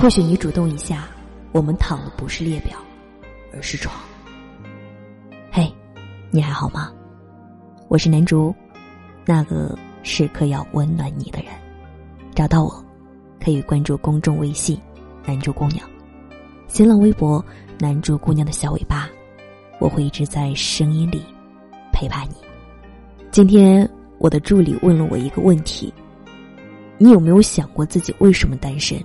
或许你主动一下，我们躺的不是列表，而是床。嘿，你还好吗？我是南竹，那个时刻要温暖你的人。找到我，可以关注公众微信“南竹姑娘”，新浪微博“南竹姑娘的小尾巴”，我会一直在声音里陪伴你。今天我的助理问了我一个问题：你有没有想过自己为什么单身？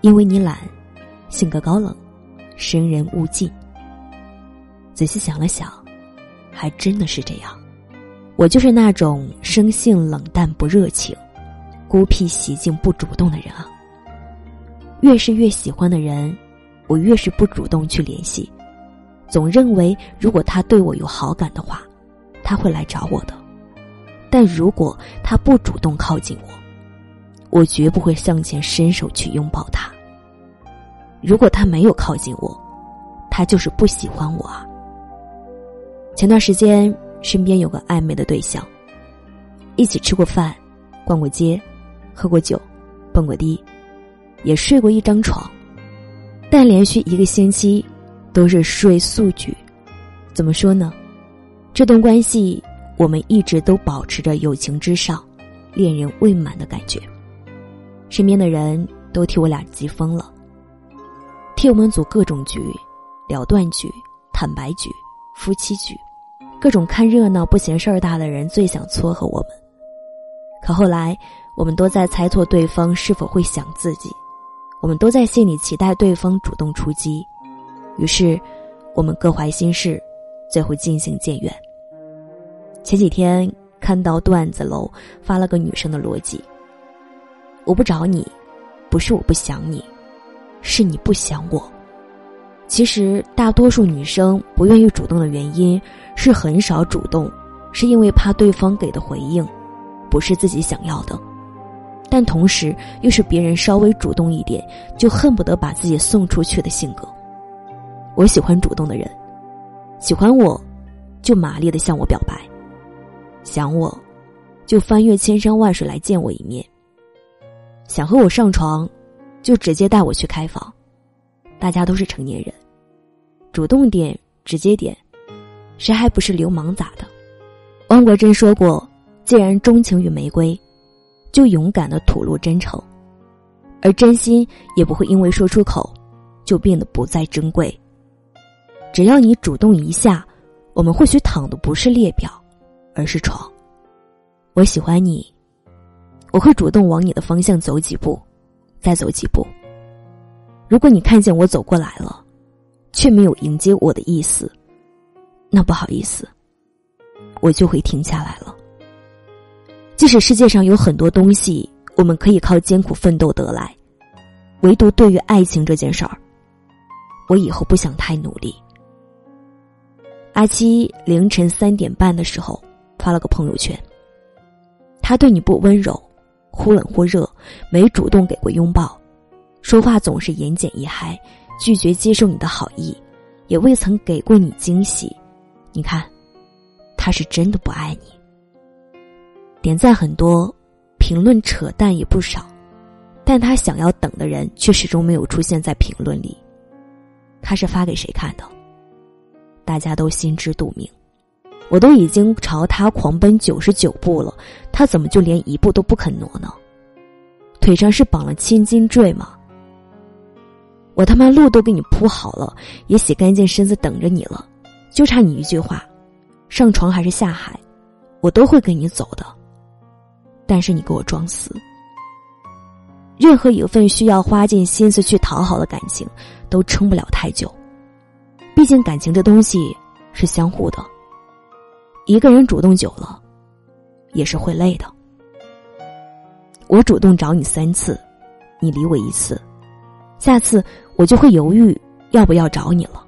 因为你懒，性格高冷，生人勿近。仔细想了想。还真的是这样，我就是那种生性冷淡不热情、孤僻习静不主动的人啊。越是越喜欢的人，我越是不主动去联系，总认为如果他对我有好感的话，他会来找我的。但如果他不主动靠近我，我绝不会向前伸手去拥抱他。如果他没有靠近我，他就是不喜欢我啊。前段时间，身边有个暧昧的对象，一起吃过饭，逛过街，喝过酒，蹦过迪，也睡过一张床，但连续一个星期都是睡素局。怎么说呢？这段关系我们一直都保持着友情之上，恋人未满的感觉。身边的人都替我俩急疯了，替我们组各种局，了断局、坦白局、夫妻局。各种看热闹不嫌事儿大的人最想撮合我们，可后来我们都在猜错对方是否会想自己，我们都在心里期待对方主动出击，于是我们各怀心事，最后渐行渐远。前几天看到段子楼发了个女生的逻辑：我不找你，不是我不想你，是你不想我。其实大多数女生不愿意主动的原因。是很少主动，是因为怕对方给的回应不是自己想要的，但同时又是别人稍微主动一点就恨不得把自己送出去的性格。我喜欢主动的人，喜欢我，就麻利的向我表白；想我，就翻越千山万水来见我一面；想和我上床，就直接带我去开房。大家都是成年人，主动点，直接点。谁还不是流氓咋的？汪国真说过：“既然钟情于玫瑰，就勇敢的吐露真诚，而真心也不会因为说出口，就变得不再珍贵。只要你主动一下，我们或许躺的不是列表，而是床。我喜欢你，我会主动往你的方向走几步，再走几步。如果你看见我走过来了，却没有迎接我的意思。”那不好意思，我就会停下来了。即使世界上有很多东西我们可以靠艰苦奋斗得来，唯独对于爱情这件事儿，我以后不想太努力。阿七凌晨三点半的时候发了个朋友圈，他对你不温柔，忽冷忽热，没主动给过拥抱，说话总是言简意赅，拒绝接受你的好意，也未曾给过你惊喜。你看，他是真的不爱你。点赞很多，评论扯淡也不少，但他想要等的人却始终没有出现在评论里。他是发给谁看的？大家都心知肚明。我都已经朝他狂奔九十九步了，他怎么就连一步都不肯挪呢？腿上是绑了千斤坠吗？我他妈路都给你铺好了，也洗干净身子等着你了。就差你一句话，上床还是下海，我都会跟你走的。但是你给我装死。任何一份需要花尽心思去讨好的感情，都撑不了太久。毕竟感情这东西是相互的，一个人主动久了，也是会累的。我主动找你三次，你理我一次，下次我就会犹豫要不要找你了。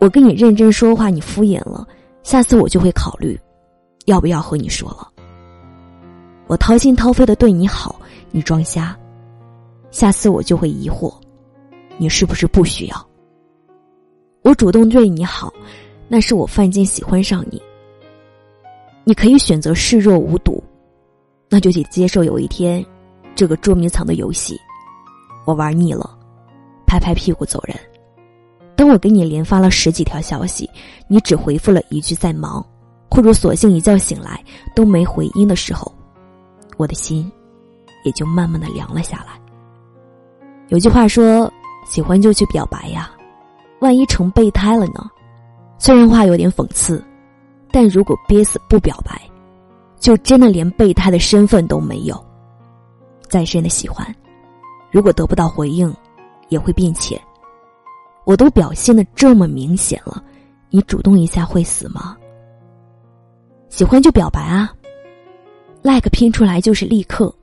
我跟你认真说话，你敷衍了，下次我就会考虑，要不要和你说了。我掏心掏肺的对你好，你装瞎，下次我就会疑惑，你是不是不需要？我主动对你好，那是我犯贱喜欢上你。你可以选择视若无睹，那就得接受有一天，这个捉迷藏的游戏，我玩腻了，拍拍屁股走人。当我给你连发了十几条消息，你只回复了一句在忙，或者索性一觉醒来都没回音的时候，我的心也就慢慢的凉了下来。有句话说：“喜欢就去表白呀，万一成备胎 了呢？”虽然话有点讽刺，但如果憋死不表白，就真的连备胎的身份都没有。再深的喜欢，如果得不到回应，也会变浅。我都表现的这么明显了，你主动一下会死吗？喜欢就表白啊，like 拼出来就是立刻。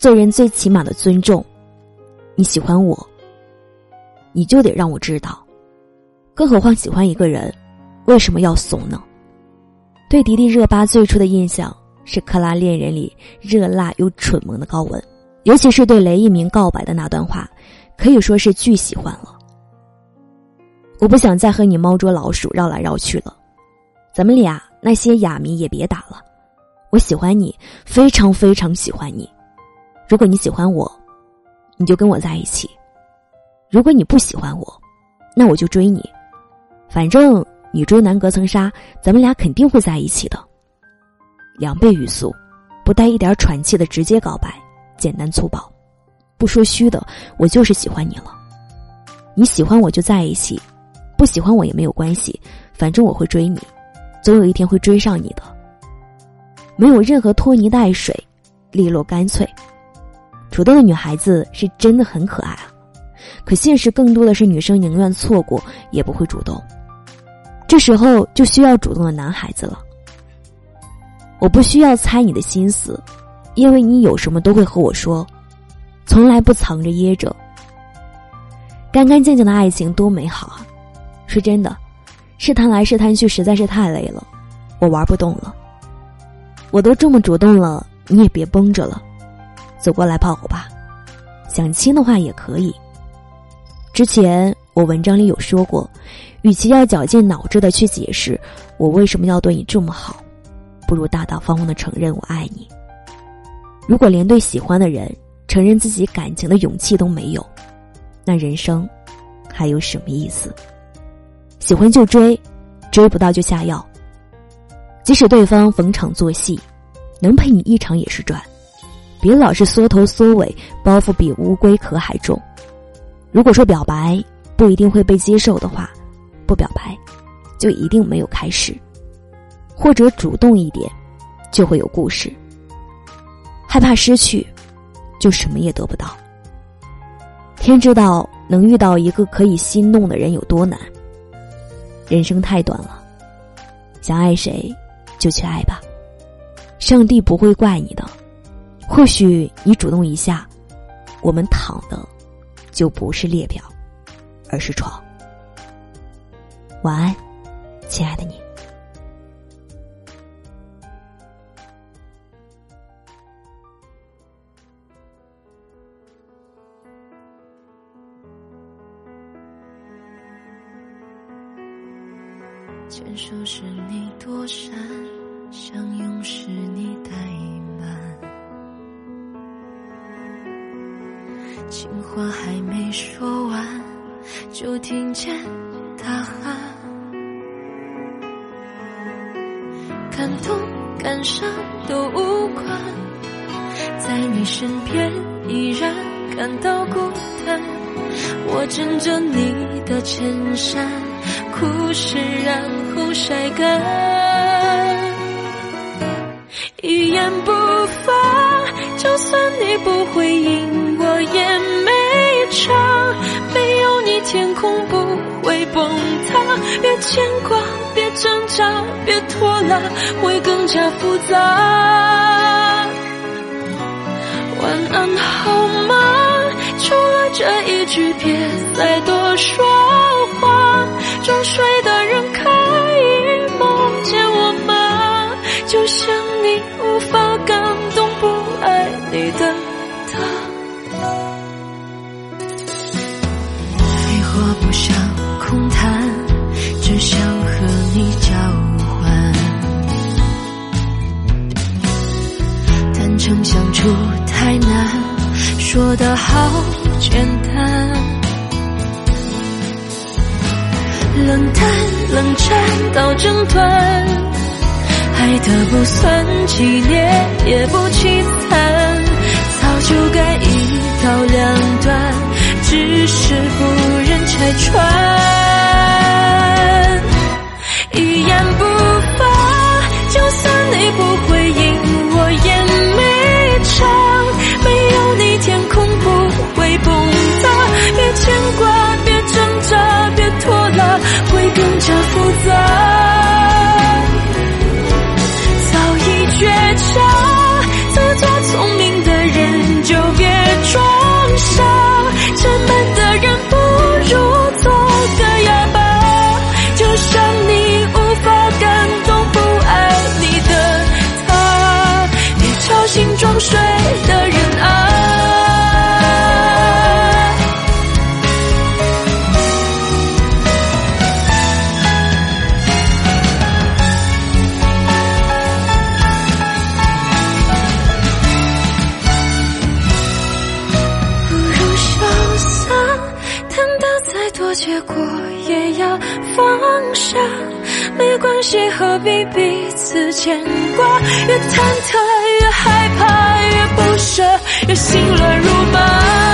做人最起码的尊重，你喜欢我，你就得让我知道。更何况喜欢一个人，为什么要怂呢？对迪丽热巴最初的印象是《克拉恋人》里热辣又蠢萌的高文，尤其是对雷一鸣告白的那段话，可以说是巨喜欢了。我不想再和你猫捉老鼠绕来绕去了，咱们俩那些哑谜也别打了。我喜欢你，非常非常喜欢你。如果你喜欢我，你就跟我在一起；如果你不喜欢我，那我就追你。反正你追男隔层纱，咱们俩肯定会在一起的。两倍语速，不带一点喘气的直接告白，简单粗暴，不说虚的，我就是喜欢你了。你喜欢我就在一起。不喜欢我也没有关系，反正我会追你，总有一天会追上你的。没有任何拖泥带水，利落干脆。主动的女孩子是真的很可爱啊，可现实更多的是女生宁愿错过也不会主动。这时候就需要主动的男孩子了。我不需要猜你的心思，因为你有什么都会和我说，从来不藏着掖着。干干净净的爱情多美好啊！是真的，试探来试探去实在是太累了，我玩不动了。我都这么主动了，你也别绷着了，走过来抱我吧。想亲的话也可以。之前我文章里有说过，与其要绞尽脑汁的去解释我为什么要对你这么好，不如大大方方的承认我爱你。如果连对喜欢的人承认自己感情的勇气都没有，那人生还有什么意思？喜欢就追，追不到就下药。即使对方逢场作戏，能陪你一场也是赚。别老是缩头缩尾，包袱比乌龟壳还重。如果说表白不一定会被接受的话，不表白就一定没有开始。或者主动一点，就会有故事。害怕失去，就什么也得不到。天知道能遇到一个可以心动的人有多难。人生太短了，想爱谁就去爱吧，上帝不会怪你的。或许你主动一下，我们躺的就不是列表，而是床。晚安，亲爱的你。牵手时你躲闪，相拥时你怠慢，情话还没说，就听见大喊。感动感伤都无关，在你身边依然感到孤单。我枕着你的衬衫，哭湿然。后晒干，一言不发。就算你不回应，我也没差。天空不会崩塌。别牵挂，别挣扎，别拖拉，会更加复杂。晚安，好吗？除了这一句，别再多说不想空谈，只想和你交换。坦诚相处太难，说的好简单，冷淡冷战到争端，爱的不算激烈，也不凄惨，早就该一刀两断，只是不忍拆穿。放下没关系何必彼此牵挂？越忐忑越害怕越不舍越心乱如麻。